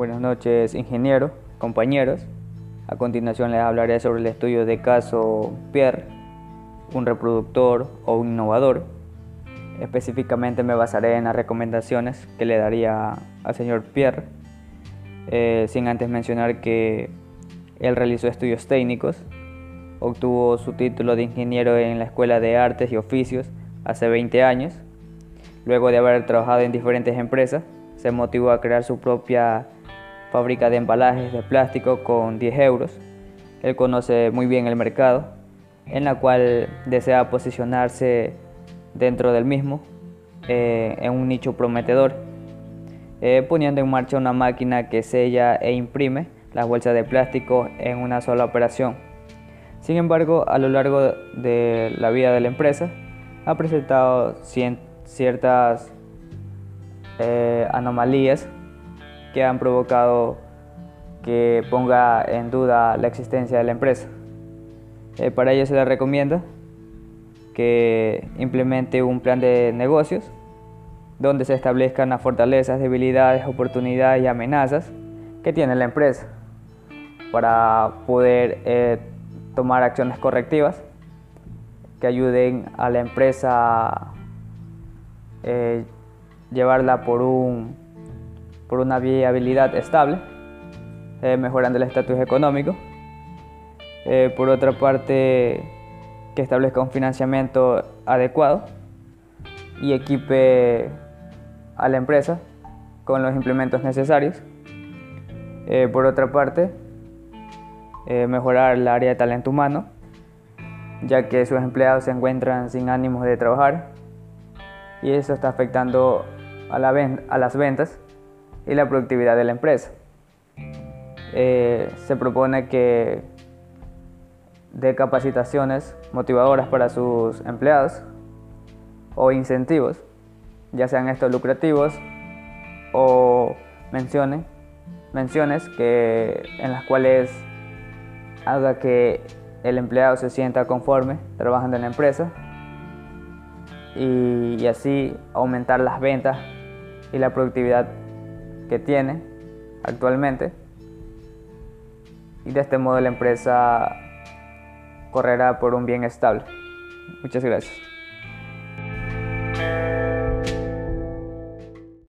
Buenas noches, ingeniero, compañeros. A continuación les hablaré sobre el estudio de caso Pierre, un reproductor o un innovador. Específicamente me basaré en las recomendaciones que le daría al señor Pierre, eh, sin antes mencionar que él realizó estudios técnicos, obtuvo su título de ingeniero en la Escuela de Artes y Oficios hace 20 años. Luego de haber trabajado en diferentes empresas, se motivó a crear su propia fábrica de embalajes de plástico con 10 euros. Él conoce muy bien el mercado, en la cual desea posicionarse dentro del mismo eh, en un nicho prometedor, eh, poniendo en marcha una máquina que sella e imprime las bolsas de plástico en una sola operación. Sin embargo, a lo largo de la vida de la empresa, ha presentado ciertas eh, anomalías que han provocado que ponga en duda la existencia de la empresa. Eh, para ello se le recomienda que implemente un plan de negocios donde se establezcan las fortalezas, debilidades, oportunidades y amenazas que tiene la empresa para poder eh, tomar acciones correctivas que ayuden a la empresa a eh, llevarla por un por una viabilidad estable, eh, mejorando el estatus económico. Eh, por otra parte, que establezca un financiamiento adecuado y equipe a la empresa con los implementos necesarios. Eh, por otra parte, mejorar el área de talento humano, ya que sus empleados se encuentran sin ánimos de trabajar y eso está afectando a, la a las ventas y la productividad de la empresa. Eh, se propone que dé capacitaciones motivadoras para sus empleados o incentivos, ya sean estos lucrativos o menciones, menciones que, en las cuales haga que el empleado se sienta conforme trabajando en la empresa y, y así aumentar las ventas y la productividad que tiene actualmente y de este modo la empresa correrá por un bien estable. Muchas gracias.